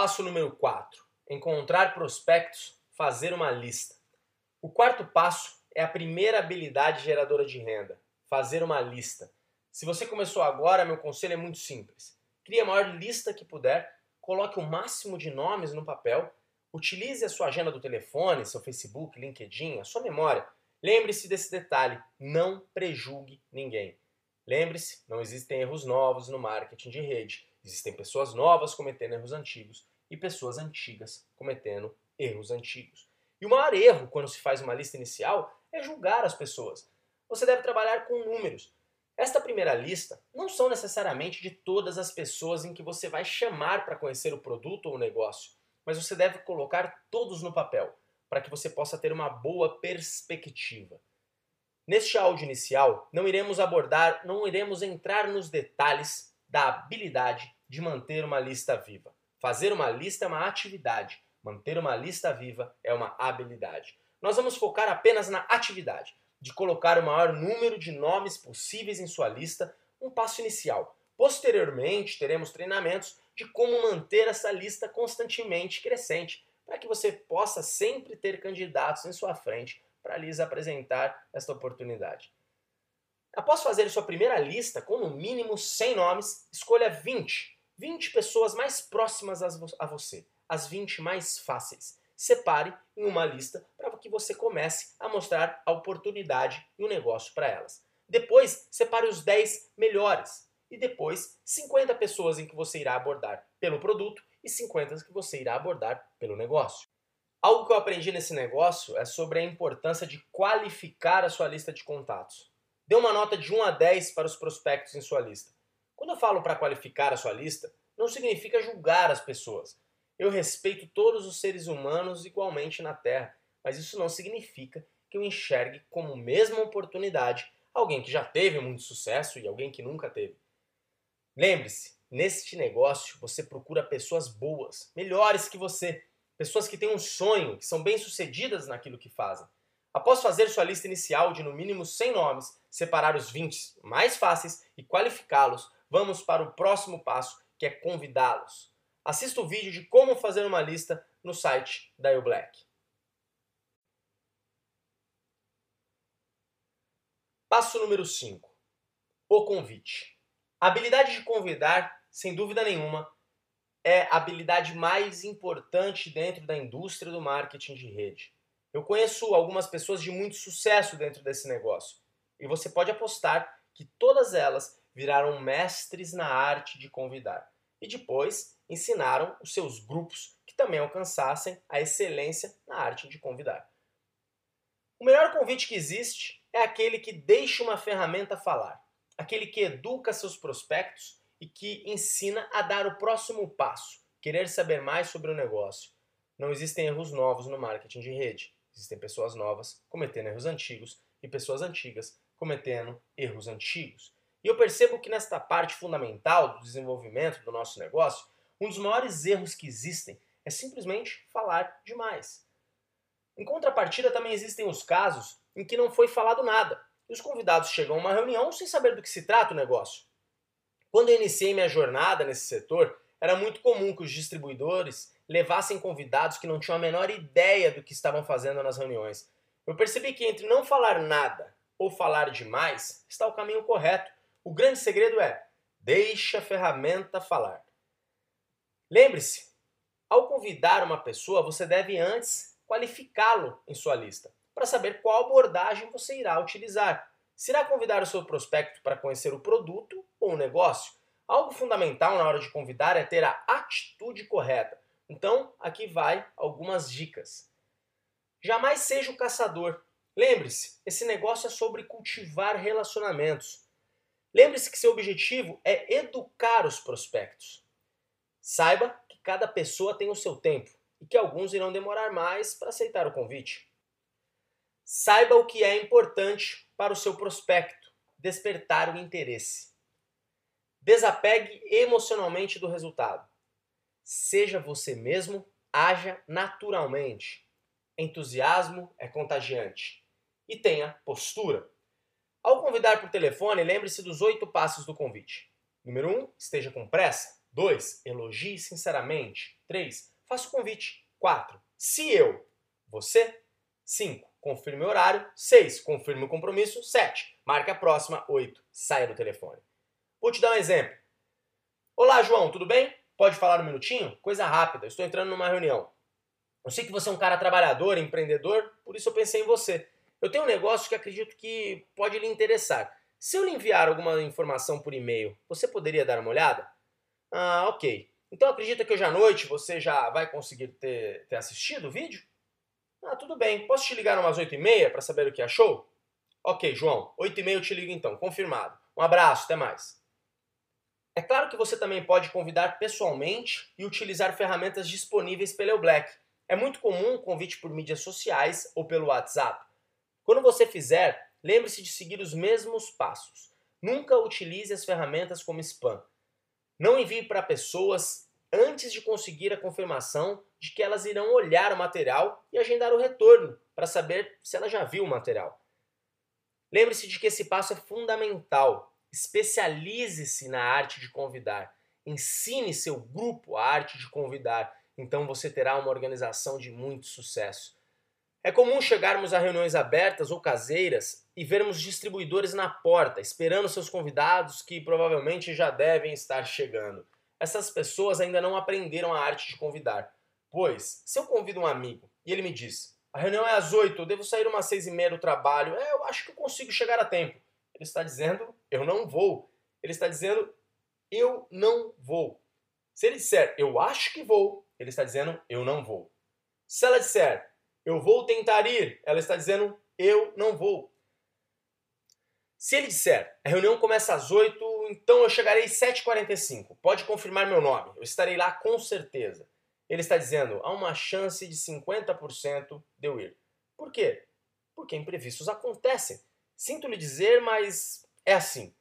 Passo número 4. Encontrar prospectos, fazer uma lista. O quarto passo é a primeira habilidade geradora de renda, fazer uma lista. Se você começou agora, meu conselho é muito simples. Crie a maior lista que puder, coloque o máximo de nomes no papel, utilize a sua agenda do telefone, seu Facebook, LinkedIn, a sua memória. Lembre-se desse detalhe, não prejulgue ninguém. Lembre-se, não existem erros novos no marketing de rede. Existem pessoas novas cometendo erros antigos e pessoas antigas cometendo erros antigos. E o maior erro quando se faz uma lista inicial é julgar as pessoas. Você deve trabalhar com números. Esta primeira lista não são necessariamente de todas as pessoas em que você vai chamar para conhecer o produto ou o negócio, mas você deve colocar todos no papel para que você possa ter uma boa perspectiva. Neste áudio inicial, não iremos abordar, não iremos entrar nos detalhes da habilidade de manter uma lista viva. Fazer uma lista é uma atividade, manter uma lista viva é uma habilidade. Nós vamos focar apenas na atividade, de colocar o maior número de nomes possíveis em sua lista, um passo inicial. Posteriormente, teremos treinamentos de como manter essa lista constantemente crescente, para que você possa sempre ter candidatos em sua frente para lhes apresentar esta oportunidade. Após fazer sua primeira lista com no mínimo 100 nomes, escolha 20. 20 pessoas mais próximas a você, as 20 mais fáceis. Separe em uma lista para que você comece a mostrar a oportunidade e o negócio para elas. Depois, separe os 10 melhores. E depois, 50 pessoas em que você irá abordar pelo produto e 50 que você irá abordar pelo negócio. Algo que eu aprendi nesse negócio é sobre a importância de qualificar a sua lista de contatos. Dê uma nota de 1 a 10 para os prospectos em sua lista. Quando eu falo para qualificar a sua lista, não significa julgar as pessoas. Eu respeito todos os seres humanos igualmente na Terra, mas isso não significa que eu enxergue como mesma oportunidade alguém que já teve muito sucesso e alguém que nunca teve. Lembre-se, neste negócio você procura pessoas boas, melhores que você, pessoas que têm um sonho, que são bem-sucedidas naquilo que fazem. Após fazer sua lista inicial de no mínimo 100 nomes, separar os 20 mais fáceis e qualificá-los, vamos para o próximo passo, que é convidá-los. Assista o vídeo de como fazer uma lista no site da Black. Passo número 5. O convite. A habilidade de convidar, sem dúvida nenhuma, é a habilidade mais importante dentro da indústria do marketing de rede. Eu conheço algumas pessoas de muito sucesso dentro desse negócio e você pode apostar que todas elas viraram mestres na arte de convidar e depois ensinaram os seus grupos que também alcançassem a excelência na arte de convidar. O melhor convite que existe é aquele que deixa uma ferramenta falar, aquele que educa seus prospectos e que ensina a dar o próximo passo, querer saber mais sobre o negócio. Não existem erros novos no marketing de rede. Existem pessoas novas cometendo erros antigos e pessoas antigas cometendo erros antigos. E eu percebo que nesta parte fundamental do desenvolvimento do nosso negócio, um dos maiores erros que existem é simplesmente falar demais. Em contrapartida, também existem os casos em que não foi falado nada e os convidados chegam a uma reunião sem saber do que se trata o negócio. Quando eu iniciei minha jornada nesse setor, era muito comum que os distribuidores levassem convidados que não tinham a menor ideia do que estavam fazendo nas reuniões. Eu percebi que entre não falar nada ou falar demais está o caminho correto. O grande segredo é deixe a ferramenta falar. Lembre-se, ao convidar uma pessoa, você deve antes qualificá-lo em sua lista, para saber qual abordagem você irá utilizar. Se irá convidar o seu prospecto para conhecer o produto ou o negócio? Algo fundamental na hora de convidar é ter a atitude correta. Então, aqui vai algumas dicas. Jamais seja o caçador. Lembre-se, esse negócio é sobre cultivar relacionamentos. Lembre-se que seu objetivo é educar os prospectos. Saiba que cada pessoa tem o seu tempo e que alguns irão demorar mais para aceitar o convite. Saiba o que é importante para o seu prospecto, despertar o interesse. Desapegue emocionalmente do resultado. Seja você mesmo, haja naturalmente. Entusiasmo é contagiante. E tenha postura. Ao convidar por telefone, lembre-se dos oito passos do convite. Número 1, um, esteja com pressa. 2. Elogie sinceramente. 3. Faça o convite. 4. Se eu, você. 5. Confirme o horário. 6. Confirme o compromisso. 7. Marque a próxima. 8. Saia do telefone. Vou te dar um exemplo. Olá, João, tudo bem? Pode falar um minutinho? Coisa rápida, estou entrando numa reunião. Eu sei que você é um cara trabalhador, empreendedor, por isso eu pensei em você. Eu tenho um negócio que acredito que pode lhe interessar. Se eu lhe enviar alguma informação por e-mail, você poderia dar uma olhada? Ah, ok. Então acredita que hoje à noite você já vai conseguir ter, ter assistido o vídeo? Ah, tudo bem. Posso te ligar umas 8h30 para saber o que achou? Ok, João. 8h30 eu te ligo então. Confirmado. Um abraço, até mais. É claro que você também pode convidar pessoalmente e utilizar ferramentas disponíveis pela Black. É muito comum o convite por mídias sociais ou pelo WhatsApp. Quando você fizer, lembre-se de seguir os mesmos passos. Nunca utilize as ferramentas como spam. Não envie para pessoas antes de conseguir a confirmação de que elas irão olhar o material e agendar o retorno para saber se ela já viu o material. Lembre-se de que esse passo é fundamental. Especialize-se na arte de convidar. Ensine seu grupo a arte de convidar. Então você terá uma organização de muito sucesso. É comum chegarmos a reuniões abertas ou caseiras e vermos distribuidores na porta, esperando seus convidados que provavelmente já devem estar chegando. Essas pessoas ainda não aprenderam a arte de convidar. Pois, se eu convido um amigo e ele me diz: a reunião é às oito, eu devo sair umas seis e meia do trabalho, é, eu acho que eu consigo chegar a tempo. Ele está dizendo, eu não vou. Ele está dizendo, eu não vou. Se ele disser, eu acho que vou, ele está dizendo, eu não vou. Se ela disser, eu vou tentar ir, ela está dizendo, eu não vou. Se ele disser, a reunião começa às 8, então eu chegarei às 7h45. Pode confirmar meu nome, eu estarei lá com certeza. Ele está dizendo, há uma chance de 50% de eu ir. Por quê? Porque imprevistos acontecem. Sinto lhe dizer, mas é assim.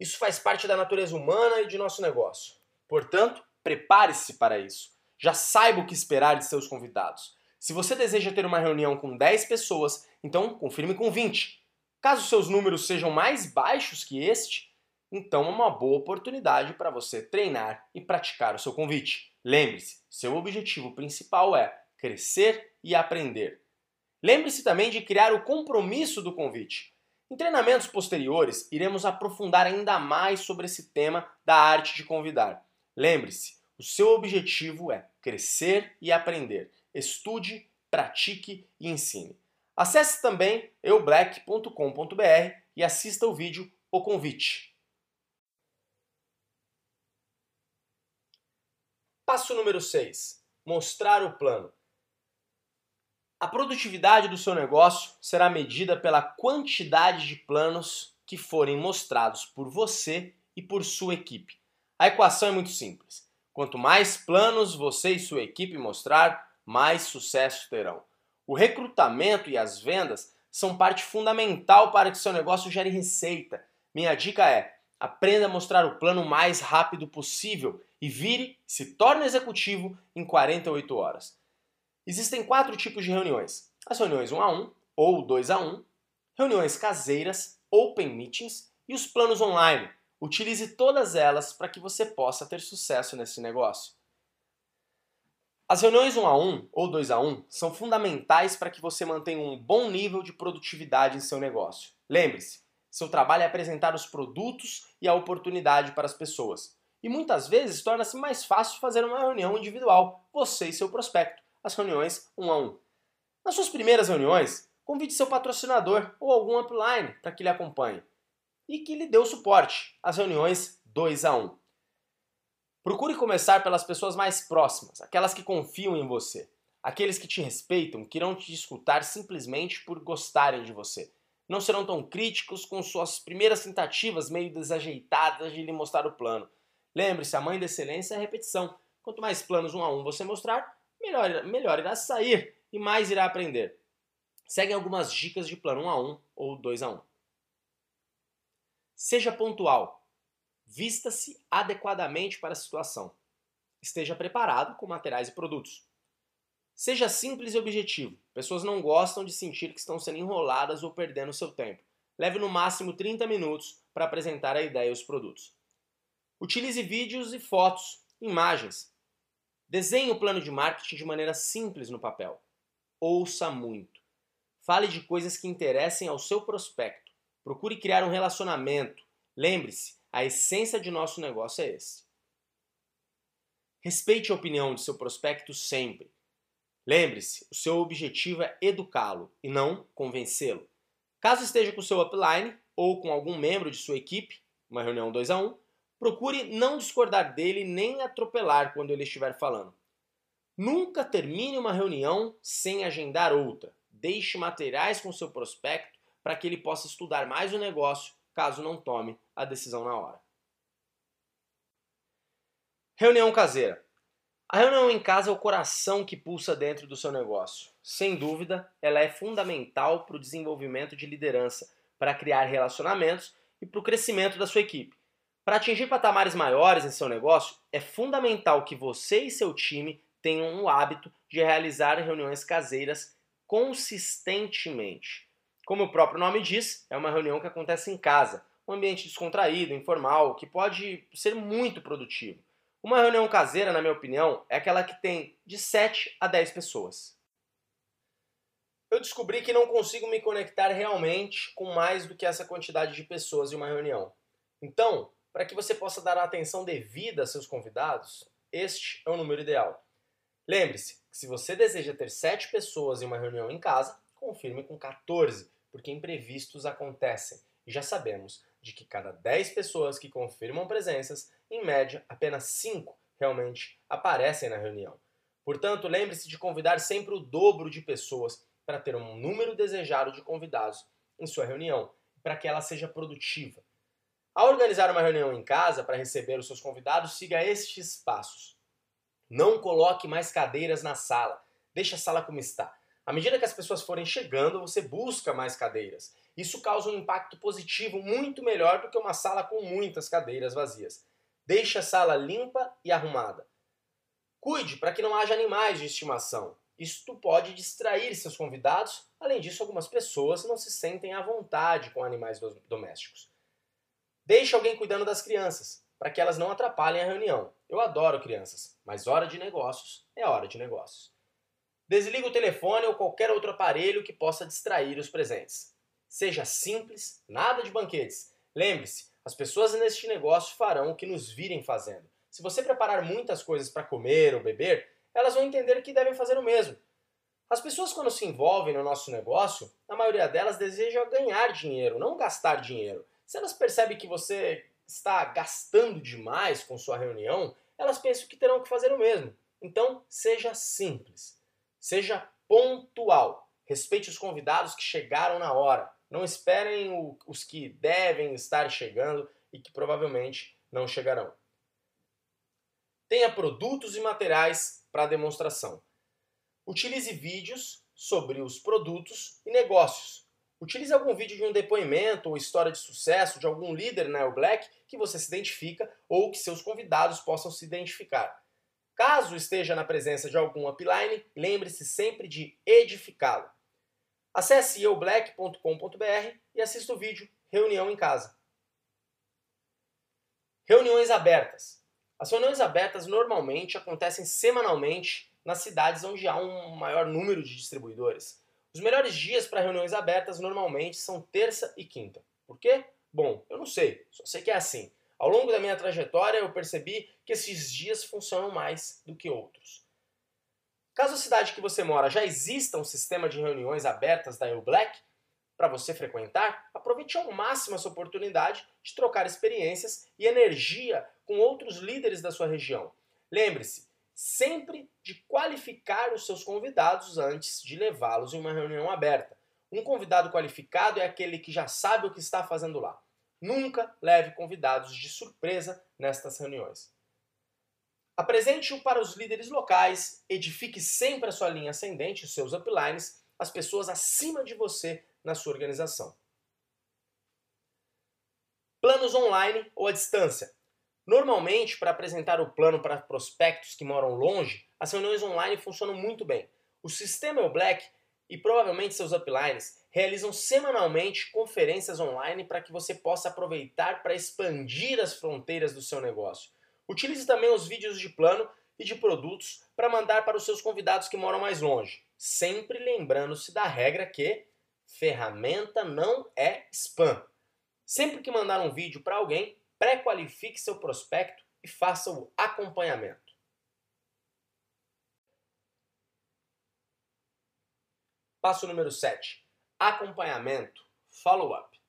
Isso faz parte da natureza humana e de nosso negócio. Portanto, prepare-se para isso. Já saiba o que esperar de seus convidados. Se você deseja ter uma reunião com 10 pessoas, então confirme com 20. Caso seus números sejam mais baixos que este, então é uma boa oportunidade para você treinar e praticar o seu convite. Lembre-se, seu objetivo principal é crescer e aprender. Lembre-se também de criar o compromisso do convite. Em treinamentos posteriores, iremos aprofundar ainda mais sobre esse tema da arte de convidar. Lembre-se, o seu objetivo é crescer e aprender. Estude, pratique e ensine. Acesse também eublack.com.br e assista o vídeo O Convite. Passo número 6. Mostrar o plano. A produtividade do seu negócio será medida pela quantidade de planos que forem mostrados por você e por sua equipe. A equação é muito simples. Quanto mais planos você e sua equipe mostrar, mais sucesso terão. O recrutamento e as vendas são parte fundamental para que seu negócio gere receita. Minha dica é: aprenda a mostrar o plano o mais rápido possível e vire, se torne executivo em 48 horas. Existem quatro tipos de reuniões: as reuniões 1 a 1 ou 2 a 1, reuniões caseiras, open meetings e os planos online. Utilize todas elas para que você possa ter sucesso nesse negócio. As reuniões 1 a 1 ou 2 a 1 são fundamentais para que você mantenha um bom nível de produtividade em seu negócio. Lembre-se, seu trabalho é apresentar os produtos e a oportunidade para as pessoas. E muitas vezes torna-se mais fácil fazer uma reunião individual, você e seu prospecto as reuniões um a um. Nas suas primeiras reuniões, convide seu patrocinador ou algum upline para que lhe acompanhe e que lhe dê o suporte, as reuniões 2 a 1. Procure começar pelas pessoas mais próximas, aquelas que confiam em você, aqueles que te respeitam, que irão te escutar simplesmente por gostarem de você. Não serão tão críticos com suas primeiras tentativas meio desajeitadas de lhe mostrar o plano. Lembre-se, a mãe da excelência é a repetição. Quanto mais planos um a um você mostrar, melhor, melhor irá sair e mais irá aprender. Seguem algumas dicas de plano 1 a 1 ou 2 a 1. Seja pontual. Vista-se adequadamente para a situação. Esteja preparado com materiais e produtos. Seja simples e objetivo. Pessoas não gostam de sentir que estão sendo enroladas ou perdendo seu tempo. Leve no máximo 30 minutos para apresentar a ideia e os produtos. Utilize vídeos e fotos Imagens. Desenhe o plano de marketing de maneira simples no papel. Ouça muito. Fale de coisas que interessem ao seu prospecto. Procure criar um relacionamento. Lembre-se, a essência de nosso negócio é esse. Respeite a opinião de seu prospecto sempre. Lembre-se, o seu objetivo é educá-lo e não convencê-lo. Caso esteja com seu upline ou com algum membro de sua equipe, uma reunião 2 a 1, um, procure não discordar dele nem atropelar quando ele estiver falando. Nunca termine uma reunião sem agendar outra. Deixe materiais com seu prospecto para que ele possa estudar mais o negócio caso não tome a decisão na hora. Reunião caseira. A reunião em casa é o coração que pulsa dentro do seu negócio. Sem dúvida, ela é fundamental para o desenvolvimento de liderança, para criar relacionamentos e para o crescimento da sua equipe. Para atingir patamares maiores em seu negócio, é fundamental que você e seu time tenham o hábito de realizar reuniões caseiras consistentemente. Como o próprio nome diz, é uma reunião que acontece em casa, um ambiente descontraído, informal, que pode ser muito produtivo. Uma reunião caseira, na minha opinião, é aquela que tem de 7 a 10 pessoas. Eu descobri que não consigo me conectar realmente com mais do que essa quantidade de pessoas em uma reunião. Então, para que você possa dar a atenção devida a seus convidados, este é o número ideal. Lembre-se que se você deseja ter 7 pessoas em uma reunião em casa, confirme com 14, porque imprevistos acontecem. E já sabemos de que cada 10 pessoas que confirmam presenças, em média, apenas 5 realmente aparecem na reunião. Portanto, lembre-se de convidar sempre o dobro de pessoas para ter um número desejado de convidados em sua reunião, para que ela seja produtiva. Ao organizar uma reunião em casa para receber os seus convidados, siga estes passos. Não coloque mais cadeiras na sala. Deixe a sala como está. À medida que as pessoas forem chegando, você busca mais cadeiras. Isso causa um impacto positivo muito melhor do que uma sala com muitas cadeiras vazias. Deixe a sala limpa e arrumada. Cuide para que não haja animais de estimação. Isto pode distrair seus convidados. Além disso, algumas pessoas não se sentem à vontade com animais domésticos. Deixe alguém cuidando das crianças, para que elas não atrapalhem a reunião. Eu adoro crianças, mas hora de negócios é hora de negócios. Desligue o telefone ou qualquer outro aparelho que possa distrair os presentes. Seja simples, nada de banquetes. Lembre-se, as pessoas neste negócio farão o que nos virem fazendo. Se você preparar muitas coisas para comer ou beber, elas vão entender que devem fazer o mesmo. As pessoas, quando se envolvem no nosso negócio, a maioria delas deseja ganhar dinheiro, não gastar dinheiro. Se elas percebem que você está gastando demais com sua reunião, elas pensam que terão que fazer o mesmo. Então, seja simples. Seja pontual. Respeite os convidados que chegaram na hora. Não esperem o, os que devem estar chegando e que provavelmente não chegarão. Tenha produtos e materiais para demonstração. Utilize vídeos sobre os produtos e negócios. Utilize algum vídeo de um depoimento ou história de sucesso de algum líder na El Black que você se identifica ou que seus convidados possam se identificar. Caso esteja na presença de algum upline, lembre-se sempre de edificá-lo. Acesse eublack.com.br e assista o vídeo Reunião em Casa. Reuniões abertas. As reuniões abertas normalmente acontecem semanalmente nas cidades onde há um maior número de distribuidores. Os melhores dias para reuniões abertas normalmente são terça e quinta. Por quê? Bom, eu não sei, só sei que é assim. Ao longo da minha trajetória eu percebi que esses dias funcionam mais do que outros. Caso a cidade que você mora já exista um sistema de reuniões abertas da EU Black para você frequentar, aproveite ao máximo essa oportunidade de trocar experiências e energia com outros líderes da sua região. Lembre-se sempre de qualificar os seus convidados antes de levá-los em uma reunião aberta. Um convidado qualificado é aquele que já sabe o que está fazendo lá. Nunca leve convidados de surpresa nestas reuniões. Apresente-o para os líderes locais, edifique sempre a sua linha ascendente, os seus uplines, as pessoas acima de você na sua organização. Planos online ou à distância. Normalmente, para apresentar o plano para prospectos que moram longe, as reuniões online funcionam muito bem. O sistema é o Black e provavelmente seus uplines realizam semanalmente conferências online para que você possa aproveitar para expandir as fronteiras do seu negócio. Utilize também os vídeos de plano e de produtos para mandar para os seus convidados que moram mais longe, sempre lembrando-se da regra que ferramenta não é spam. Sempre que mandar um vídeo para alguém, pré-qualifique seu prospecto e faça o acompanhamento. Passo número 7. Acompanhamento, follow-up.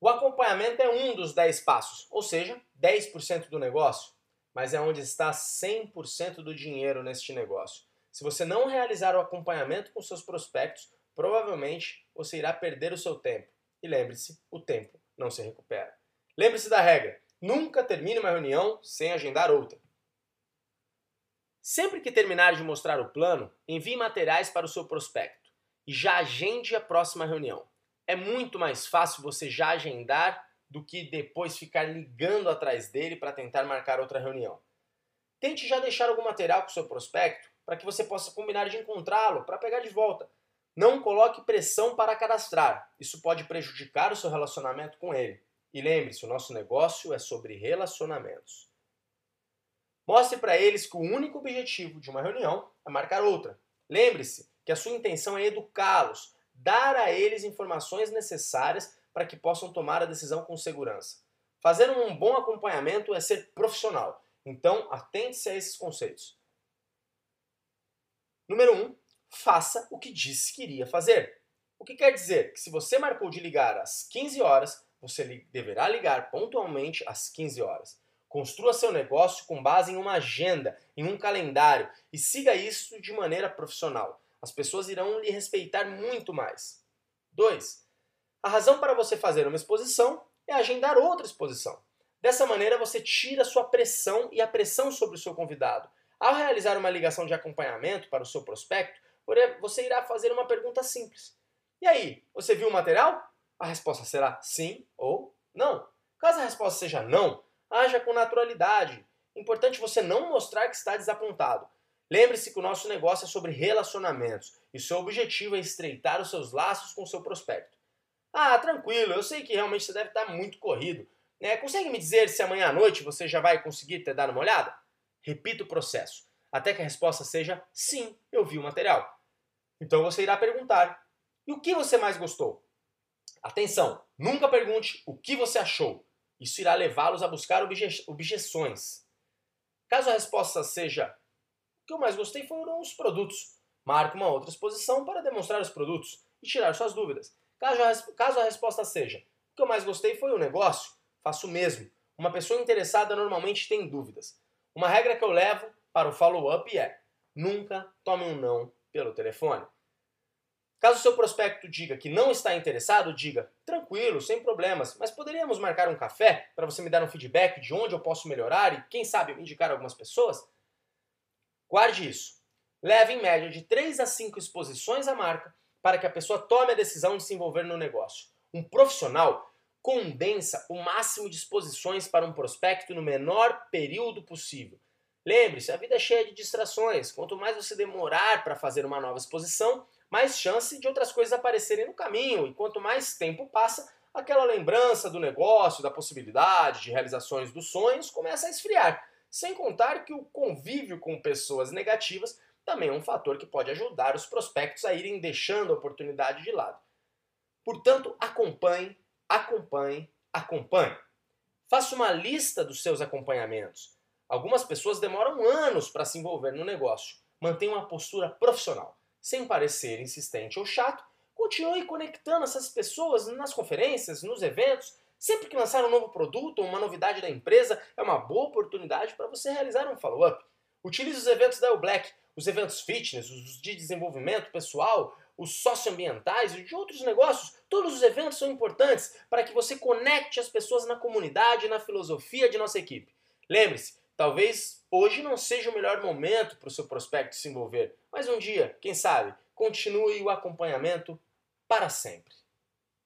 O acompanhamento é um dos 10 passos, ou seja, 10% do negócio, mas é onde está 100% do dinheiro neste negócio. Se você não realizar o acompanhamento com seus prospectos, provavelmente você irá perder o seu tempo. E lembre-se, o tempo não se recupera. Lembre-se da regra: nunca termine uma reunião sem agendar outra. Sempre que terminar de mostrar o plano, envie materiais para o seu prospecto já agende a próxima reunião. É muito mais fácil você já agendar do que depois ficar ligando atrás dele para tentar marcar outra reunião. Tente já deixar algum material com o seu prospecto para que você possa combinar de encontrá-lo para pegar de volta. Não coloque pressão para cadastrar, isso pode prejudicar o seu relacionamento com ele. E lembre-se, o nosso negócio é sobre relacionamentos. Mostre para eles que o único objetivo de uma reunião é marcar outra. Lembre-se que a sua intenção é educá-los, dar a eles informações necessárias para que possam tomar a decisão com segurança. Fazer um bom acompanhamento é ser profissional, então atente-se a esses conceitos. Número 1. Um, faça o que disse que iria fazer. O que quer dizer que se você marcou de ligar às 15 horas, você deverá ligar pontualmente às 15 horas. Construa seu negócio com base em uma agenda, em um calendário e siga isso de maneira profissional. As pessoas irão lhe respeitar muito mais. 2. A razão para você fazer uma exposição é agendar outra exposição. Dessa maneira você tira sua pressão e a pressão sobre o seu convidado. Ao realizar uma ligação de acompanhamento para o seu prospecto, você irá fazer uma pergunta simples. E aí, você viu o material? A resposta será sim ou não. Caso a resposta seja não, haja com naturalidade. Importante você não mostrar que está desapontado. Lembre-se que o nosso negócio é sobre relacionamentos e seu objetivo é estreitar os seus laços com o seu prospecto. Ah, tranquilo, eu sei que realmente você deve estar muito corrido. Né? Consegue me dizer se amanhã à noite você já vai conseguir ter dado uma olhada? Repita o processo, até que a resposta seja sim, eu vi o material. Então você irá perguntar: e o que você mais gostou? Atenção, nunca pergunte o que você achou. Isso irá levá-los a buscar obje objeções. Caso a resposta seja: o que eu mais gostei foram os produtos. Marque uma outra exposição para demonstrar os produtos e tirar suas dúvidas. Caso a, resposta seja: o que eu mais gostei foi o negócio, faço o mesmo. Uma pessoa interessada normalmente tem dúvidas. Uma regra que eu levo para o follow-up é: nunca tome um não pelo telefone. Caso seu prospecto diga que não está interessado, diga: tranquilo, sem problemas, mas poderíamos marcar um café para você me dar um feedback de onde eu posso melhorar e, quem sabe, indicar algumas pessoas? Guarde isso. Leve em média de 3 a 5 exposições à marca para que a pessoa tome a decisão de se envolver no negócio. Um profissional condensa o máximo de exposições para um prospecto no menor período possível. Lembre-se, a vida é cheia de distrações. Quanto mais você demorar para fazer uma nova exposição, mais chance de outras coisas aparecerem no caminho. E quanto mais tempo passa, aquela lembrança do negócio, da possibilidade de realizações dos sonhos começa a esfriar. Sem contar que o convívio com pessoas negativas também é um fator que pode ajudar os prospectos a irem deixando a oportunidade de lado. Portanto, acompanhe acompanhe, acompanhe. Faça uma lista dos seus acompanhamentos. Algumas pessoas demoram anos para se envolver no negócio. Mantenha uma postura profissional. Sem parecer insistente ou chato, continue conectando essas pessoas nas conferências, nos eventos. Sempre que lançar um novo produto ou uma novidade da empresa, é uma boa oportunidade para você realizar um follow-up. Utilize os eventos da El Black, os eventos fitness, os de desenvolvimento pessoal, os socioambientais e de outros negócios, todos os eventos são importantes para que você conecte as pessoas na comunidade e na filosofia de nossa equipe. Lembre-se, talvez hoje não seja o melhor momento para o seu prospecto se envolver, mas um dia, quem sabe, continue o acompanhamento para sempre.